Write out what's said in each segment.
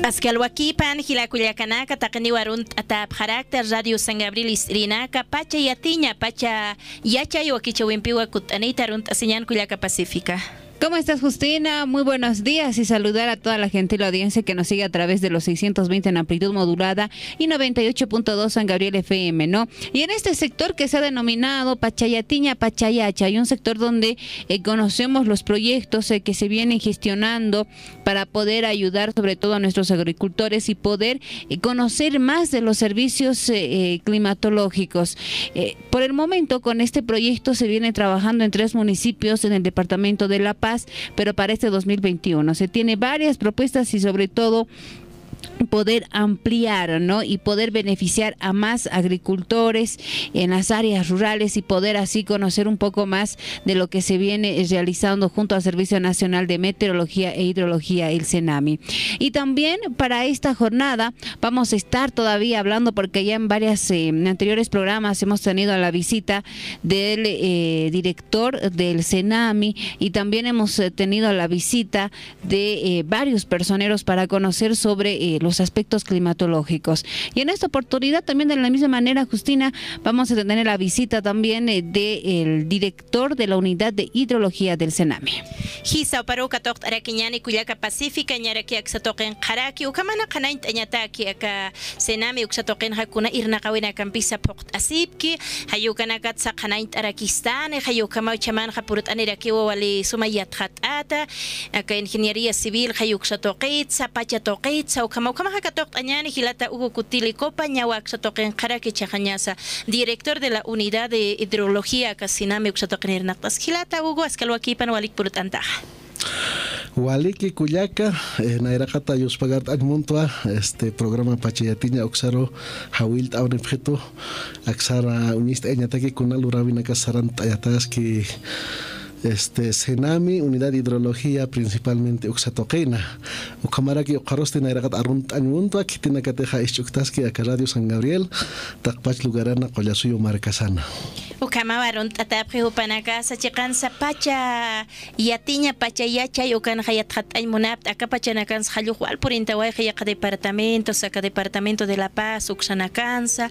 Askalwakipan hilakullakanaka taqni warun atap carácter radio San Gabriel isrinaka pacha yatiña pacha yachay wakichawimpiwa kutanita runt asiñan kullaka Pacífica. ¿Cómo estás, Justina? Muy buenos días y saludar a toda la gente y la audiencia que nos sigue a través de los 620 en amplitud modulada y 98.2 San Gabriel FM, ¿no? Y en este sector que se ha denominado Pachayatiña, Pachayacha, hay un sector donde eh, conocemos los proyectos eh, que se vienen gestionando para poder ayudar sobre todo a nuestros agricultores y poder eh, conocer más de los servicios climatológicos. por el momento, con este proyecto se viene trabajando en tres municipios en el departamento de La Paz pero para este 2021 se tiene varias propuestas y sobre todo poder ampliar ¿no? y poder beneficiar a más agricultores en las áreas rurales y poder así conocer un poco más de lo que se viene realizando junto al Servicio Nacional de Meteorología e Hidrología, el CENAMI. Y también para esta jornada vamos a estar todavía hablando porque ya en varios eh, anteriores programas hemos tenido la visita del eh, director del CENAMI y también hemos eh, tenido la visita de varios personeros para conocer sobre los aspectos climatológicos. Y en esta oportunidad también de la misma manera, Justina, vamos a tener la visita también eh, del director de la unidad de hidrología del aka ingeniería civil ukama hakatok añani hilata ugo kutili copa ñawak sotoqen qaraki chajañasa director de la unidad de hidrología kasiname uksotoqen irnaqtas hilata ugo askalwakipan walik purut antaja Waliki Kuyaka, eh, Nairakata Yuspagart Agmuntua, este programa Pachayatiña Oxaro, Hawil Aunepjeto, Axara Unista Eñataki Kunal Urabina Kasarant Ayataski este Senami, unidad de hidrología principalmente Uxatoquena. Ucamaraki Ucaroste Nairagat Arunt Añuntua, Kitina Cateja Ischuktaski, acá Radio San Gabriel, Takpach Lugarana, Collasuyo Marcasana. Ukama arunt atapri upanaka sa chikan sa pacha yatiña pacha yachay ukan hayat hat ay munapt acá pachanakan sa haluhual purintaway kaya ka departamento sa ka departamento de La Paz uksanakansa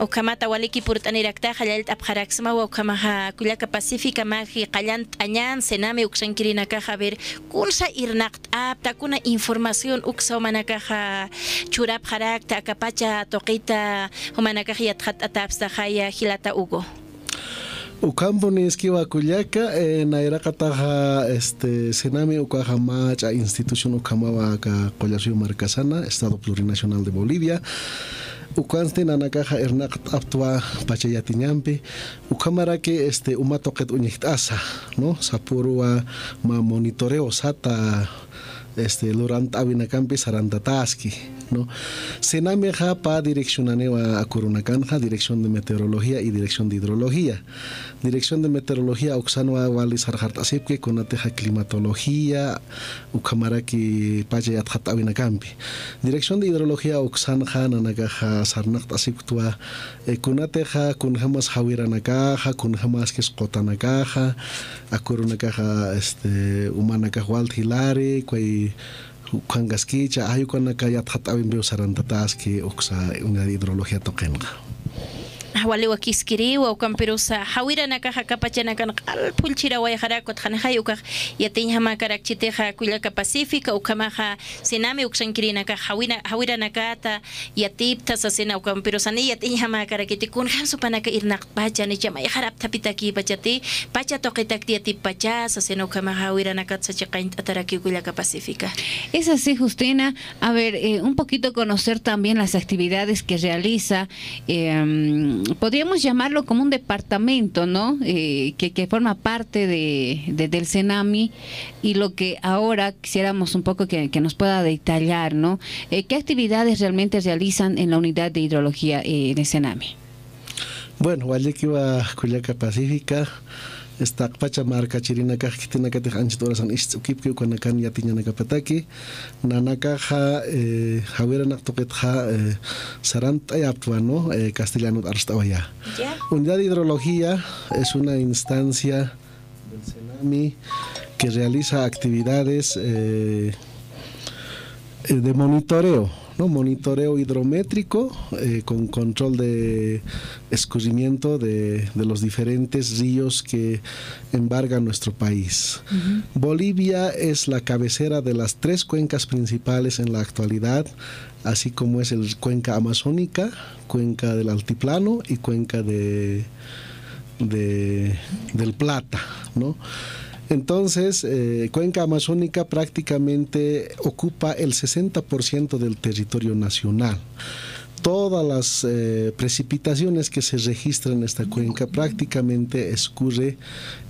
ukama tawaliki purtanirakta halyalt apjaraksma ukama ha kulaka Pacífica magi kalyan añan sename uksan kirinakaja ver kunsa irnakt apta kuna información uksa humanakaja churap harakta akapacha toqita humanakaja yatjat atapsta jaya hilata ugo Ukampo ni esquiva cuyaca, en Airacataja, este, Senami, Ucaja Macha, institución Ucamaba, Collación Marcasana, Estado Plurinacional de Bolivia. ukantinanakaqa irnaqa t'aptuwa ukamara ke este umata qet asa, no? Sapurua ma monitoreo sata este lurant'awinakanpi sarantatasqi no sename ja pa direccionanewa akurunakanja dirección de meteorología y dirección de hidrología. Dirección de meteorología oxanwa wali sarjart asipke konateja climatología ukamaraki pacha yatjat awinakampi dirección de hidrología oxanja nanakaja sarnaqt asiptua kunateja kunjamas hawiranakaja kunjamas kisqotanakaja akurunakaja este umanakaja walt hilari kway kuangaskicha ayukwanaka yathat awimbew sarantatashki uksa unay hidrología toqenqa wali wakiskiriwa ukan pirusa hawiranaka hakapachanakan qal pulchira wayharakut hanhayuka yatin hamakarak chiteja kuylaka pacífica ukamaja sinami uksankirinaka hawina hawiranakata yatipta sasina ukan pirusani yatin hamakarakiti kun hansupanaka irnaq pacha ni chama harap tapitaki pachati pacha toqitak yatip pacha sasina ukamaja hawiranaka sachiqaint ataraki kuylaka pacífica es así Justina. A ver eh, un poquito conocer también las actividades que realiza eh, podríamos llamarlo como un departamento, ¿no? Eh, que, que, forma parte de, de, del CENAMI y lo que ahora quisiéramos un poco que, nos pueda detallar, ¿no? Eh, ¿Qué actividades realmente realizan en la unidad de hidrología eh, del CENAMI? Bueno, Vallequiva, Cuyaca Pacífica, esta pachamarca chirina kitina katej anchit orasan istzukipki ukana kan yatiña nakapataki. Nanakaja eh, jawira naktoqetja eh, sarant ayaptua no eh, castellano arstawaya yeah. unidad de hidrología es una instancia del CENAMI que realiza actividades eh, eh, de monitoreo, ¿no? monitoreo hidrométrico eh, con control de escurrimiento de, los diferentes ríos que embargan nuestro país. Bolivia es la cabecera de las tres cuencas principales en la actualidad, así como es el cuenca amazónica, cuenca del altiplano y cuenca de, de del Plata, ¿no? Entonces, eh, Cuenca Amazónica prácticamente ocupa el 60% del territorio nacional todas las eh, precipitaciones que se registran en esta cuenca prácticamente escurre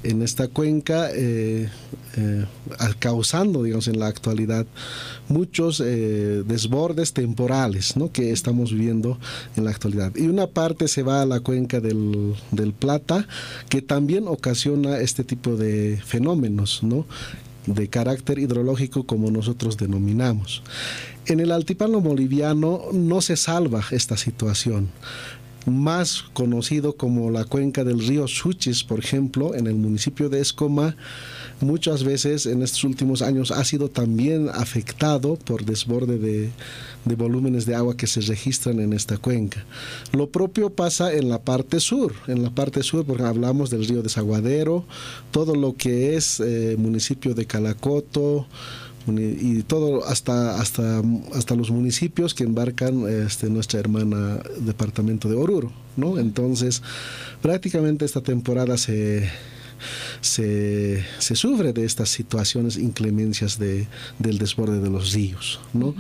en esta cuenca eh, eh, causando digamos en la actualidad muchos desbordes temporales ¿no? que estamos viviendo en la actualidad y una parte se va a la cuenca del, del Plata que también ocasiona este tipo de fenómenos ¿no? De carácter hidrológico como nosotros denominamos. En el altiplano boliviano no se salva esta situación más conocido como la cuenca del río Suchis, por ejemplo, en el municipio de Escoma, muchas veces en estos últimos años ha sido también afectado por desborde de, volúmenes de agua que se registran en esta cuenca. Lo propio pasa en la parte sur, en la parte sur porque hablamos del río Desaguadero, todo lo que es eh, municipio de Calacoto, y todo hasta hasta hasta los municipios que embarcan este, nuestra hermana departamento de Oruro, ¿no? Entonces, prácticamente esta temporada se se, sufre de estas situaciones, inclemencias de, del desborde de los ríos. ¿no?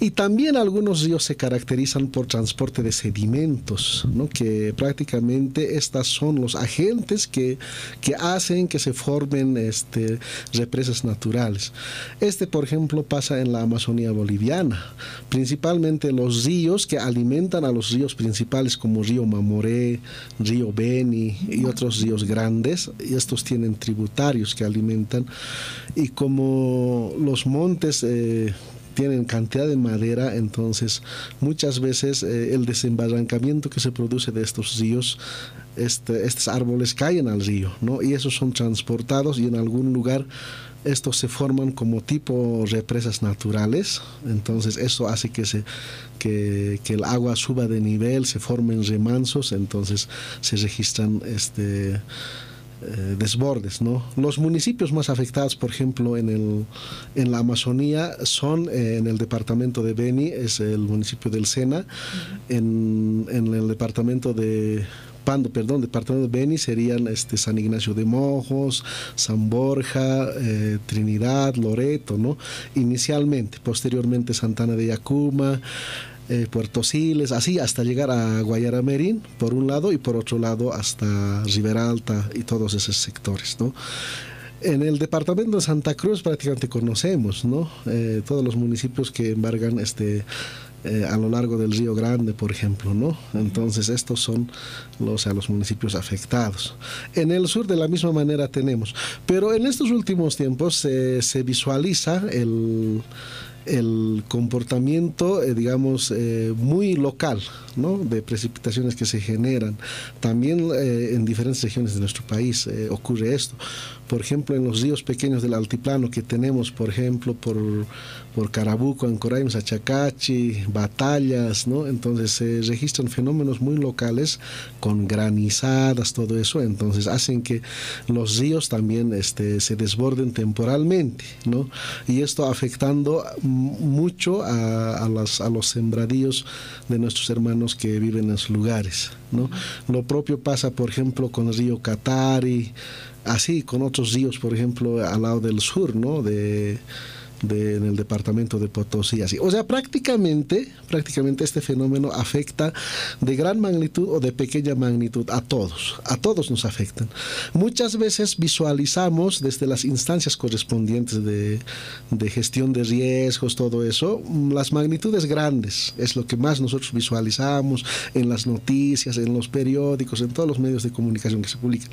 Y también algunos ríos se caracterizan por transporte de sedimentos, ¿no? que prácticamente estas son los agentes que, que hacen que se formen este, represas naturales. Este, por ejemplo, pasa en la Amazonía boliviana, principalmente los ríos que alimentan a los ríos principales como río Mamoré, río Beni y otros ríos grandes, y estos tienen tributarios que alimentan, y como los montes eh, tienen cantidad de madera, entonces muchas veces eh, el desembarrancamiento que se produce de estos ríos, este, estos árboles caen al río, ¿no? Y esos son transportados y en algún lugar estos se forman como tipo represas naturales, entonces eso hace que, se, que, que el agua suba de nivel, se formen remansos, entonces se registran este eh, desbordes. ¿no? Los municipios más afectados, por ejemplo, en, el, en la Amazonía son eh, en el departamento de Beni, es el municipio del Sena, en, en el departamento de Pando, perdón, departamento de Beni serían este, San Ignacio de Mojos, San Borja, eh, Trinidad, Loreto, ¿no? Inicialmente, posteriormente Santana de Yacuma, eh, Puerto Siles, así hasta llegar a Guayaramerín, por un lado, y por otro lado hasta Riberalta y todos esos sectores, ¿no? En el departamento de Santa Cruz prácticamente conocemos, ¿no? Eh, todos los municipios que embargan este, eh, a lo largo del Río Grande, por ejemplo, ¿no? Entonces estos son los, a los municipios afectados. En el sur de la misma manera tenemos, pero en estos últimos tiempos se visualiza el el comportamiento, eh, digamos, eh, muy local, De precipitaciones que se generan. También eh, en diferentes regiones de nuestro país ocurre esto. Por ejemplo, en los ríos pequeños del altiplano que tenemos, por ejemplo, por, por Carabuco, Ancoraim, Sachacachi, batallas, ¿no? Entonces se registran fenómenos muy locales con granizadas, todo eso, entonces hacen que los ríos también este, se desborden temporalmente, ¿no? Y esto afectando mucho a, a, a los sembradíos de nuestros hermanos que viven en esos lugares, ¿no? Lo propio pasa, por ejemplo, con el río Catari, así con otros ríos, por ejemplo, al lado del sur, ¿no? De, en el departamento de Potosí. Así. O sea, prácticamente, prácticamente este fenómeno afecta de gran magnitud o de pequeña magnitud a todos. A todos nos afectan. Muchas veces visualizamos desde las instancias correspondientes de, de gestión de riesgos, todo eso, las magnitudes grandes. Es lo que más nosotros visualizamos en las noticias, en los periódicos, en todos los medios de comunicación que se publican.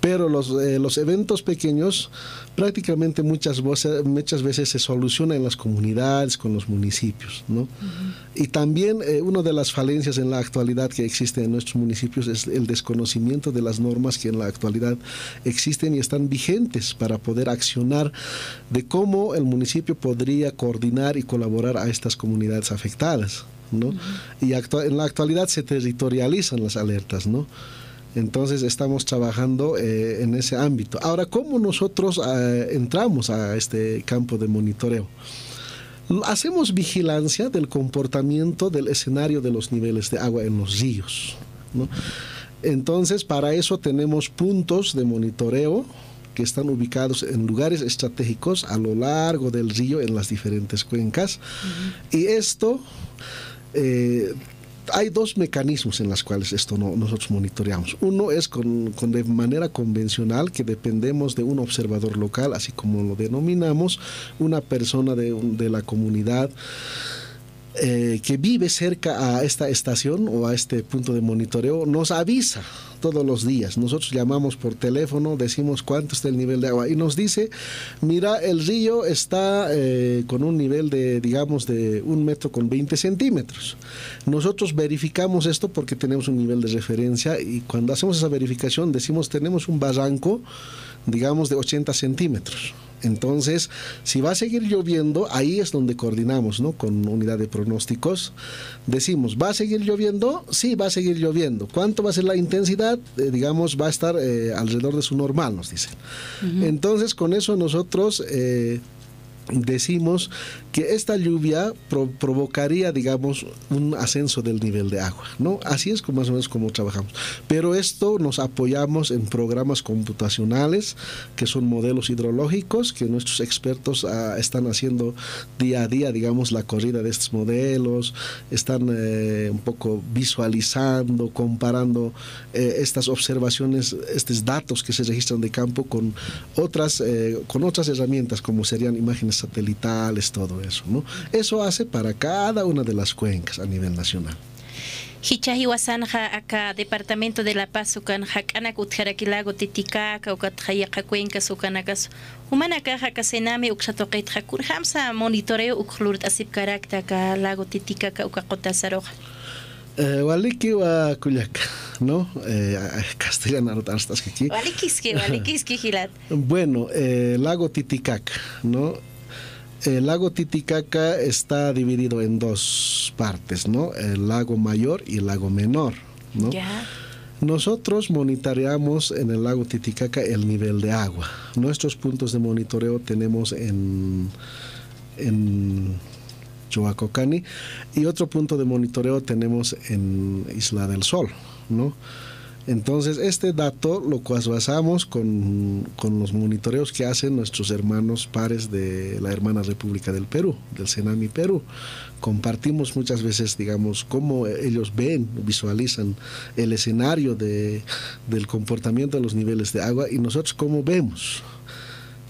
Pero los, eh, los eventos pequeños prácticamente muchas, voces, muchas veces se soluciona en las comunidades, con los municipios. ¿no? Y también eh, una de las falencias en la actualidad que existe en nuestros municipios es el desconocimiento de las normas que en la actualidad existen y están vigentes para poder accionar de cómo el municipio podría coordinar y colaborar a estas comunidades afectadas. ¿no? Y en la actualidad se territorializan las alertas, ¿no? Entonces estamos trabajando eh, en ese ámbito. Ahora, ¿cómo nosotros eh, entramos a este campo de monitoreo? Hacemos vigilancia del comportamiento del escenario de los niveles de agua en los ríos. Entonces, para eso tenemos puntos de monitoreo que están ubicados en lugares estratégicos a lo largo del río en las diferentes cuencas. Y esto... Eh, hay dos mecanismos en los cuales esto nosotros monitoreamos. Uno es con, de manera convencional, que dependemos de un observador local, así como lo denominamos, una persona de, de la comunidad eh, que vive cerca a esta estación o a este punto de monitoreo nos avisa todos los días. Nosotros llamamos por teléfono, decimos cuánto está el nivel de agua y nos dice, mira, el río está eh, con un nivel de, digamos, de un metro con 20 centímetros. Nosotros verificamos esto porque tenemos un nivel de referencia y cuando hacemos esa verificación decimos, tenemos un barranco, digamos, de 80 centímetros. Entonces, si va a seguir lloviendo, ahí es donde coordinamos, ¿no? Con unidad de pronósticos. Decimos, ¿va a seguir lloviendo? Sí, va a seguir lloviendo. ¿Cuánto va a ser la intensidad? Eh, digamos, va a estar eh, alrededor de su normal, nos dicen. Entonces, con eso nosotros... Eh, decimos que esta lluvia provocaría, digamos, un ascenso del nivel de agua, ¿no? Así es como más o menos como trabajamos. Pero esto nos apoyamos en programas computacionales, que son modelos hidrológicos, que nuestros expertos ah, están haciendo día a día, digamos, la corrida de estos modelos, están eh, un poco visualizando, comparando eh, estas observaciones, estos datos que se registran de campo con otras, eh, con otras herramientas, como serían imágenes satelitales, todo eso, ¿no? Eso hace para cada una de las cuencas a nivel nacional. Hichahi wasanja acá departamento de La Paz sukan hakanak utjarakilago titicaca ukat hayaqa cuenca sukanakas humanaka haka sename uksatoqit hakur hamsa monitoreo uklurt asip karakta ka lago titicaca uka qotasaroja eh, waliki wa kuyaka, ¿no? Eh, castellano aquí. Walikiski, walikiski gilat. Bueno, eh, lago Titicaca, ¿no? El lago Titicaca está dividido en dos partes, ¿no? El lago mayor y el lago menor, ¿no? Nosotros monitoreamos en el lago Titicaca el nivel de agua. Nuestros puntos de monitoreo tenemos en, en Chuacocani y otro punto de monitoreo tenemos en Isla del Sol, ¿no? Entonces, este dato lo basamos con, los monitoreos que hacen nuestros hermanos pares de la hermana República del Perú, del Senami Perú. Compartimos muchas veces, digamos, cómo ellos ven, visualizan el escenario de, del comportamiento de los niveles de agua y nosotros cómo vemos.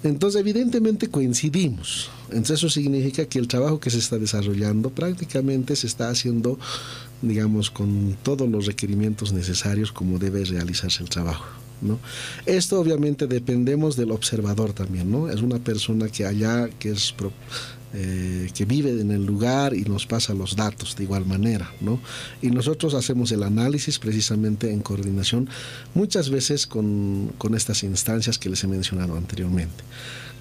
Entonces, evidentemente coincidimos. Entonces, eso significa que el trabajo que se está desarrollando prácticamente se está haciendo digamos, con todos los requerimientos necesarios como debe realizarse el trabajo. ¿no? Esto obviamente dependemos del observador también, ¿no? Es una persona que allá, que es eh, que vive en el lugar y nos pasa los datos de igual manera, ¿no? Y nosotros hacemos el análisis precisamente en coordinación, muchas veces con, con estas instancias que les he mencionado anteriormente.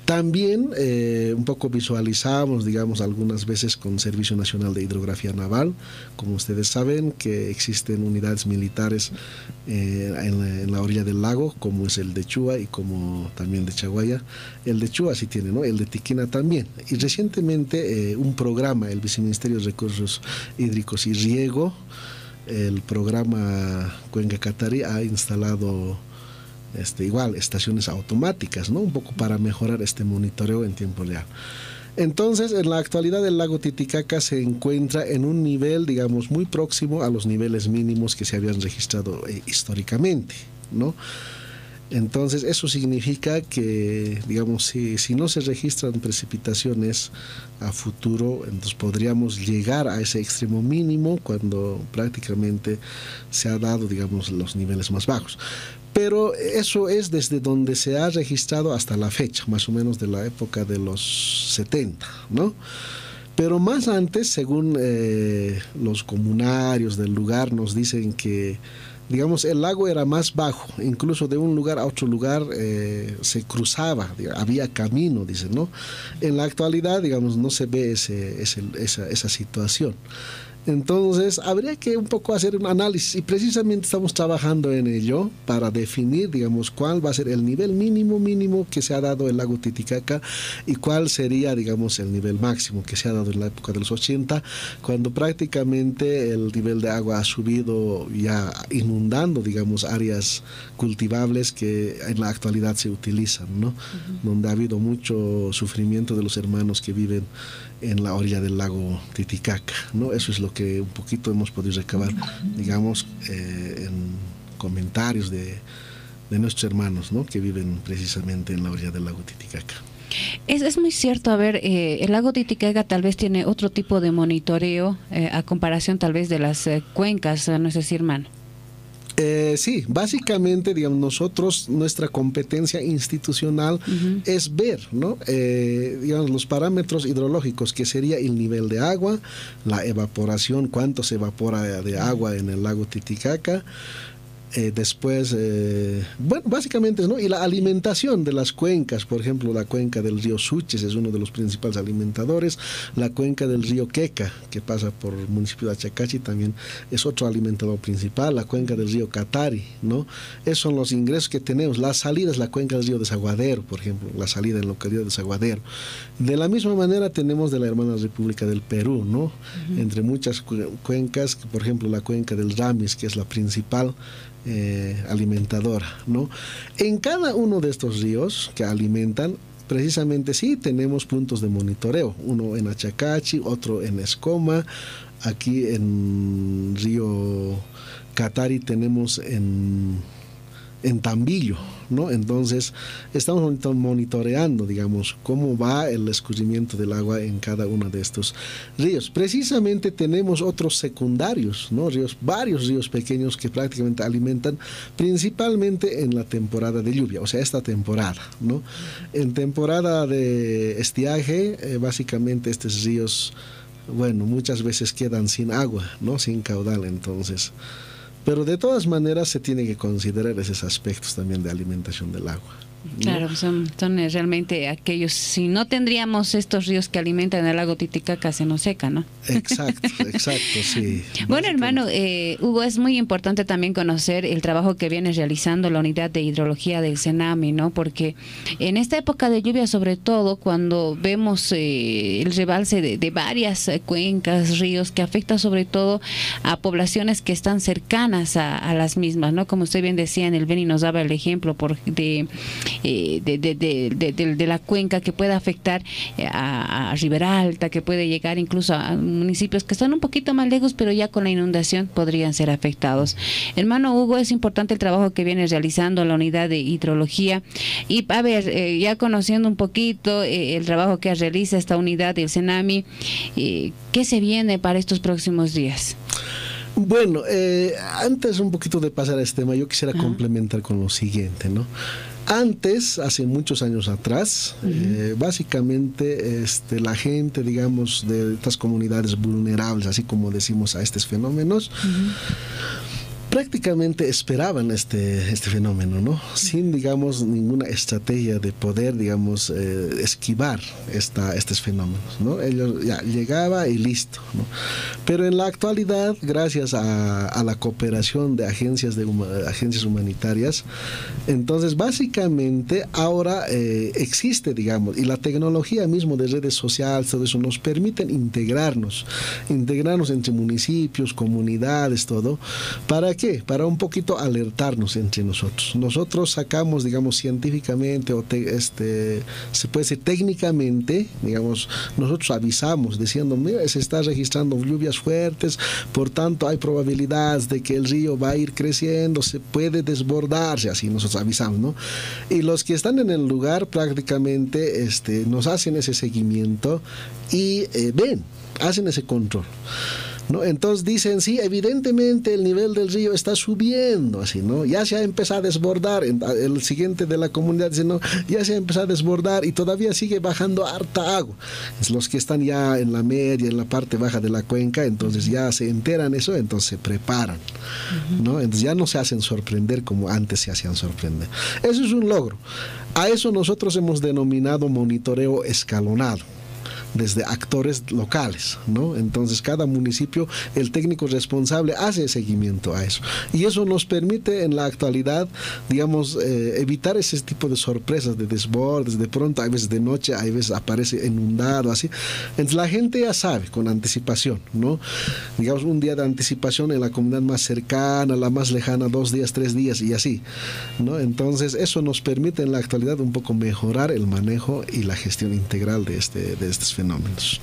También eh, un poco visualizamos, digamos, algunas veces con Servicio Nacional de Hidrografía Naval. Como ustedes saben, que existen unidades militares eh, en, la, orilla del lago, como es el de Chua y como también de Chaguaya. El de Chua sí tiene, ¿no? El de Tiquina también. Y recientemente eh, un programa, el Viceministerio de Recursos Hídricos y Riego, el programa Cuenca Catarí ha instalado este, igual estaciones automáticas, ¿no? Un poco para mejorar este monitoreo en tiempo real. Entonces, en la actualidad el lago Titicaca se encuentra en un nivel, digamos, muy próximo a los niveles mínimos que se habían registrado eh, históricamente, ¿no? Entonces, eso significa que, digamos, si, si, no se registran precipitaciones a futuro, entonces podríamos llegar a ese extremo mínimo cuando prácticamente se ha dado, digamos, los niveles más bajos. Pero eso es desde donde se ha registrado hasta la fecha, más o menos de la época de los 70, ¿no? Pero más antes, según eh, los comunarios del lugar, nos dicen que digamos, el lago era más bajo, incluso de un lugar a otro lugar eh, se cruzaba, había camino, dicen, ¿no? En la actualidad, digamos, no se ve ese, esa, esa situación. Entonces, habría que un poco hacer un análisis y precisamente estamos trabajando en ello para definir, digamos, cuál va a ser el nivel mínimo mínimo que se ha dado el lago Titicaca y cuál sería, digamos, el nivel máximo que se ha dado en la época de los 80, cuando prácticamente el nivel de agua ha subido ya inundando, digamos, áreas cultivables que en la actualidad se utilizan, ¿no? Donde ha habido mucho sufrimiento de los hermanos que viven en la orilla del lago Titicaca, ¿no? Eso es lo que un poquito hemos podido recabar, digamos, eh, en comentarios de, de, nuestros hermanos, ¿no? Que viven precisamente en la orilla del lago Titicaca. Es, es muy cierto, a ver, eh, el lago Titicaca tal vez tiene otro tipo de monitoreo eh, a comparación tal vez de las cuencas, ¿no es así, hermano? Eh, sí, básicamente, digamos, nosotros, nuestra competencia institucional es ver, ¿no? Eh, digamos, los parámetros hidrológicos, que sería el nivel de agua, la evaporación, cuánto se evapora de agua en el lago Titicaca, eh, después, eh, bueno, básicamente, ¿no? Y la alimentación de las cuencas, por ejemplo, la cuenca del río Suches es uno de los principales alimentadores, la cuenca del río Queca, que pasa por el municipio de Achacachi, también es otro alimentador principal, la cuenca del río Catari, ¿no? Esos son los ingresos que tenemos. La salida es la cuenca del río Desaguadero, por ejemplo, la salida en la localidad de Desaguadero. De la misma manera tenemos de la hermana República del Perú, ¿no? Entre muchas cuencas, por ejemplo, la cuenca del Ramis, que es la principal, eh, alimentadora, ¿no? En cada uno de estos ríos que alimentan, precisamente sí tenemos puntos de monitoreo, uno en Achacachi, otro en Escoma, aquí en Río Catari tenemos en en Tambillo, ¿no? Entonces, estamos monitoreando, digamos, cómo va el escurrimiento del agua en cada uno de estos ríos. Precisamente tenemos otros secundarios, ¿no? Ríos, varios ríos pequeños que prácticamente alimentan principalmente en la temporada de lluvia, o sea, esta temporada, ¿no? En temporada de estiaje, eh, básicamente estos ríos, bueno, muchas veces quedan sin agua, ¿no? Sin caudal, entonces pero de todas maneras se tiene que considerar esos aspectos también de alimentación del agua. Claro, son, son eh, realmente aquellos, si no tendríamos estos ríos que alimentan el lago Titicaca, se nos seca, ¿no? Exacto, exacto, sí. bueno, hermano, eh, Hugo, es muy importante también conocer el trabajo que viene realizando la unidad de hidrología del CENAMI, ¿no? Porque en esta época de lluvia, sobre todo, cuando vemos eh, el rebalse de, varias cuencas, ríos, que afecta sobre todo a poblaciones que están cercanas a, las mismas, ¿no? Como usted bien decía, en el Beni nos daba el ejemplo por, de eh, de, de, de, de, la cuenca que puede afectar eh, a, a Riberalta, que puede llegar incluso a municipios que están un poquito más lejos, pero ya con la inundación podrían ser afectados. Hermano Hugo, es importante el trabajo que viene realizando la unidad de hidrología. Y a ver, eh, ya conociendo un poquito el trabajo que realiza esta unidad del CENAMI, ¿qué se viene para estos próximos días? Bueno, antes un poquito de pasar a este tema, yo quisiera complementar con lo siguiente, ¿no? Antes, hace muchos años atrás, eh, básicamente este, la gente, digamos, de estas comunidades vulnerables, así como decimos a estos fenómenos, prácticamente esperaban este, este fenómeno, ¿no? Sin, digamos, ninguna estrategia de poder, digamos, eh, esquivar esta, estos fenómenos, ¿no? Ellos ya llegaba y listo, ¿no? Pero en la actualidad, gracias a, a la cooperación de agencias, de agencias humanitarias, entonces básicamente ahora eh, existe, digamos, y la tecnología mismo de redes sociales, todo eso, nos permiten integrarnos, integrarnos entre municipios, comunidades, todo, para que qué? Para un poquito alertarnos entre nosotros. Nosotros sacamos, digamos, científicamente o este, se puede decir técnicamente, digamos, nosotros avisamos diciendo, mira, se está registrando lluvias fuertes, por tanto hay probabilidades de que el río va a ir creciendo, se puede desbordarse, así nosotros avisamos, ¿no? Y los que están en el lugar prácticamente este, nos hacen ese seguimiento y eh, ven, hacen ese control. ¿No? Entonces dicen, sí, evidentemente el nivel del río está subiendo, así, ¿no? Ya se ha empezado a desbordar, el siguiente de la comunidad dice, no, ya se ha empezado a desbordar y todavía sigue bajando harta agua. Es los que están ya en la media, en la parte baja de la cuenca, entonces ya se enteran eso, entonces se preparan, ¿no? Entonces ya no se hacen sorprender como antes se hacían sorprender. Eso es un logro. A eso nosotros hemos denominado monitoreo escalonado desde actores locales, ¿no? Entonces cada municipio, el técnico responsable hace seguimiento a eso. Y eso nos permite en la actualidad, digamos, eh, evitar ese tipo de sorpresas, de desbordes, de pronto, hay veces de noche, hay veces aparece inundado, así. Entonces la gente ya sabe con anticipación, ¿no? Digamos, un día de anticipación en la comunidad más cercana, la más lejana, dos días, tres días y así, ¿no? Entonces eso nos permite en la actualidad un poco mejorar el manejo y la gestión integral de, este, de estos fenómenos.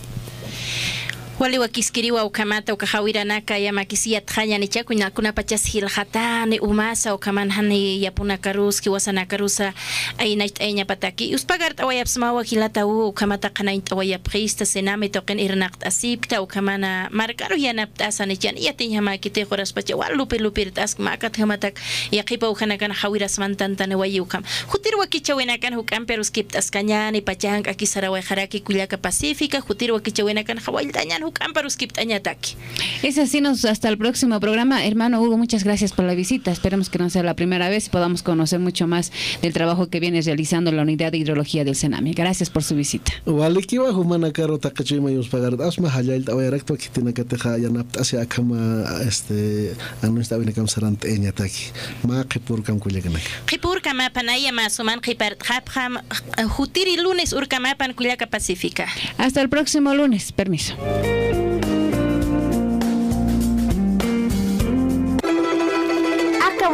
wali wakisikiriwa ukamata ukahawira naka ya makisi ya tanya ni chaku na kuna pachas hil hilhatani umasa ukamanhani yapuna karuski wasana karusa aina aiña pataki. Uspagar tawayapsmawa kilata u ukamata qanain tawayapqista senami token irnaqt asipta ukamana markaru ya napta asani chan ya tinha yanaptasanichani yatiñhamakite joraspacha wal lupi lupirtas makat hamatak yaqipa uhanakan hawirasmantantani wayukam jutirwa kichawinakan hukamper uskiptas kañani pachahanqa kisarawa jaraki kullaka pacifica jutirwa kichawinakan hawailtañan es así, nos, hasta el próximo programa. Hermano Hugo, muchas gracias por la visita. Esperemos que no sea la primera vez y podamos conocer mucho más del trabajo que viene realizando la unidad de hidrología del Senami. Gracias por su visita. Hasta el próximo lunes. Permiso.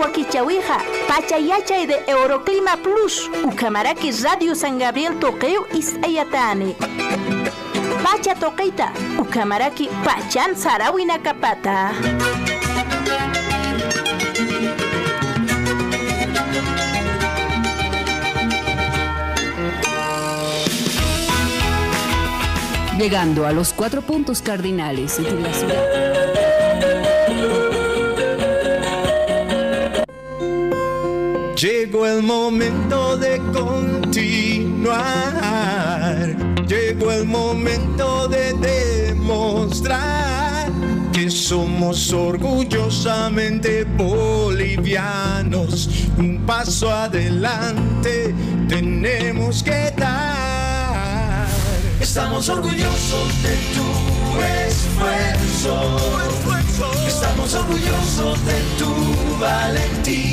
Wakichawija, Pachayachay de Euroclima Plus, Ucamaraki Radio San Gabriel Toqueo Ayatane. Pacha Toqueita, Ucamaraki Pachan Sarawina Capata. Llegando a los cuatro puntos cardinales de la ciudad. Llegó el momento de continuar. Llegó el momento de demostrar que somos orgullosamente bolivianos. Un paso adelante tenemos que dar. Estamos orgullosos de tu esfuerzo. Estamos orgullosos de tu valentía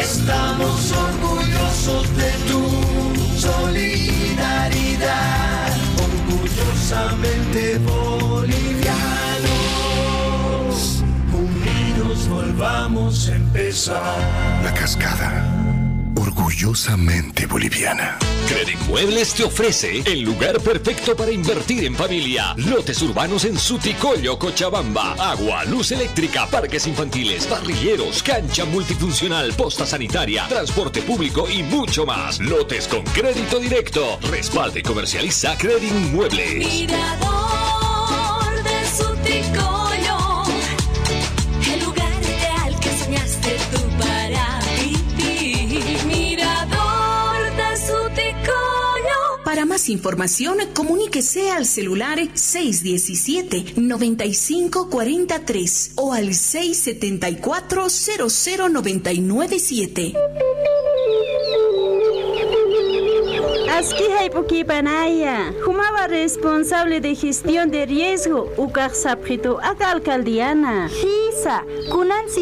Estamos orgullosos de tu solidaridad, orgullosamente bolivianos. Unidos volvamos a empezar. La cascada, orgullosamente boliviana. Muebles te ofrece el lugar perfecto para invertir en familia. Lotes urbanos en Suticollo, Cochabamba. Agua, luz eléctrica, parques infantiles, parrilleros, cancha multifuncional, posta sanitaria, transporte público y mucho más. Lotes con crédito directo. Respalde y comercializa Credit Muebles. Más información, comuníquese al celular 617-9543 o al 674-00997. Aski Panaya, Jumaba responsable de gestión de riesgo, Ucar Saprito, acá alcaldiana.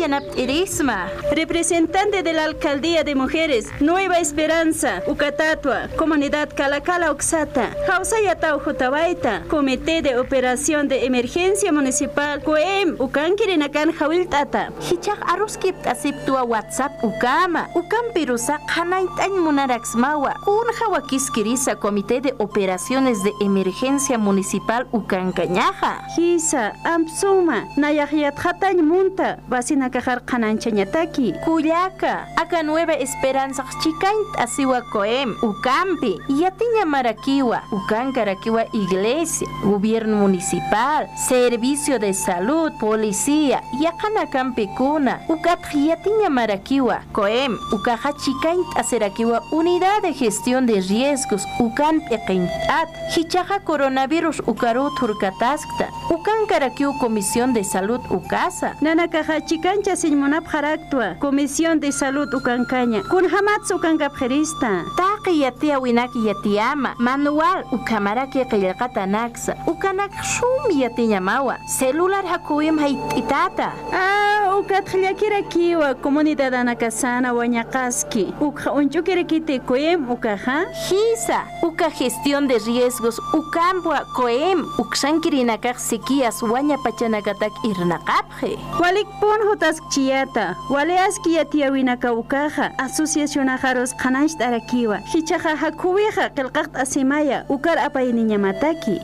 Naptirisma. Representante de la Alcaldía de Mujeres, Nueva Esperanza, Ucatatua, Comunidad Calacala Oxata, Hausayatau Jotabaita, Comité de Operación de Emergencia Municipal, COEM, Ukankirinakan Hawiltata. Hichak aruskip asiptua WhatsApp ukama. Ukam pirusa Hanaintan Munaraxmawa. Kun Hawakiskirisa Comité de Operaciones de Emergencia Municipal Ukancañaja. Hisa, Ampsuma, Nayahyat Munta, Basina Kajar Kananchañataki. Cuyaca, acá Nueva Esperanza Chicaint Asiwa Coem, Ucampi, Yatiña Maraquiwa, Ucancaraquiwa Iglesia, Gobierno Municipal, Servicio de Salud, Policía, Yacana Campicuna, Ucat Yatiña Maraquiwa, Coem, Ucaja Chicaint Aseraquiwa Unidad de Gestión de Riesgos, Ucan Pequintat, Hichaja Coronavirus Ucarut Hurcataskta, Ucancaraquiu Comisión de Salud Ucasa, Nanakaja Chicancha Sinmonap Haraktua, Comisión de Salud Ucancaña, Kun Hamatsu Ucancapjerista. Taki yatia winaki yatiama, manual ukamaraki qillqata naksa, ukanak shum yatiñamawa, celular hakuyam haititata. Ah, ukatjallakira kiwa, Comunidad Anacasana, Huañacaski, Uka Unchukirakite Coem, Ukaja. Hisa, uka gestión de riesgos, ukambua coem, ukshankirinakak sikias waña pachanakatak irnaqapje. Walikpon Jotas Chiata, Waleaski Yatiawinaka Ukaja, Asociación Ajaros Kanach Arakiwa, Hichaja Hakuweja, Kelkakt Asimaya, Ukar Apayniñamataki.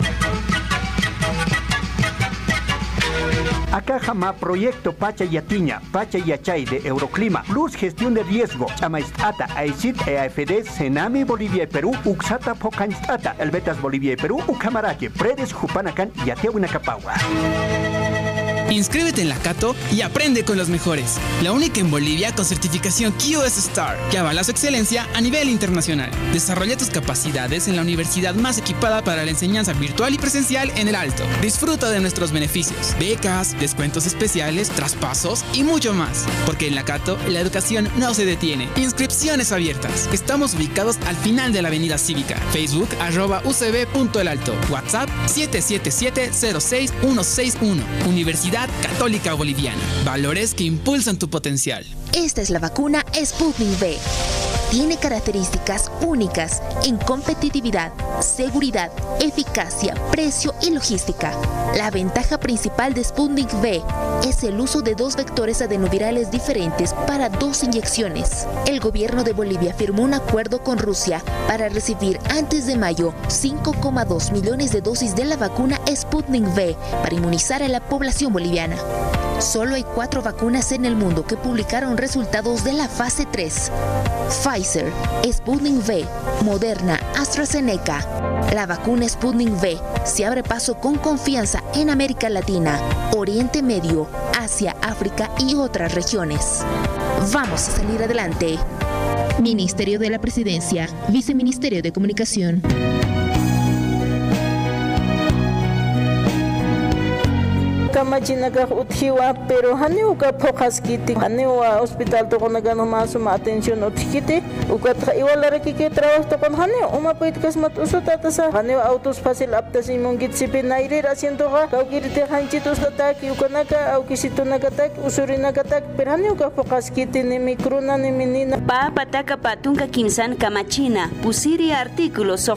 Acá jamás proyecto Pacha Yatiña, Pacha Yachay de Euroclima, Plus Gestión de Riesgo, Chamaistata, AICIT, EAFD, Senami Bolivia y Perú, Uxata Pocanstata, Elbetas Bolivia y Perú, Ucamaraque, Predes Jupanacan y Atiahuinacapagua. Inscríbete en la Cato y aprende con los mejores. La única en Bolivia con certificación QS Star, que avala su excelencia a nivel internacional. Desarrolla tus capacidades en la universidad más equipada para la enseñanza virtual y presencial en el Alto. Disfruta de nuestros beneficios, becas, descuentos especiales, traspasos y mucho más. Porque en la Cato la educación no se detiene. Inscripciones abiertas. Estamos ubicados al final de la avenida cívica. Facebook arroba ucb.elalto. WhatsApp 777-06161. Universidad Católica Boliviana. Valores que impulsan tu potencial. Esta es la vacuna Sputnik V. Tiene características únicas en competitividad, seguridad, eficacia, precio y logística. La ventaja principal de Sputnik V es el uso de dos vectores adenovirales diferentes para dos inyecciones. El gobierno de Bolivia firmó un acuerdo con Rusia para recibir antes de mayo 5,2 millones de dosis de la vacuna Sputnik V para inmunizar a la población boliviana. Solo hay cuatro vacunas en el mundo que publicaron resultados de la fase 3. Pfizer, Sputnik V, Moderna, AstraZeneca. La vacuna Sputnik V se abre paso con confianza en América Latina, Oriente Medio, Asia, África y otras regiones. Vamos a salir adelante. Ministerio de la Presidencia, Viceministerio de Comunicación. Kamachinaka utjiwa pero haniuka phoqaskiti haniwa hospital toqonakan humasuma atención utjikiti ukatqa iwalarakiki trabajo toqon hani uma pitkas usutata haniwa autos fácil aptasimunkitisipi nayrir asientoqa kawkiriti hanchitus tataki ukanaka aukisitunakataki usurinakataki pero haniuka phoqaskiti nimi cruna nimi nina Papa taka patunka kinsan kamachina. Pusiri artículos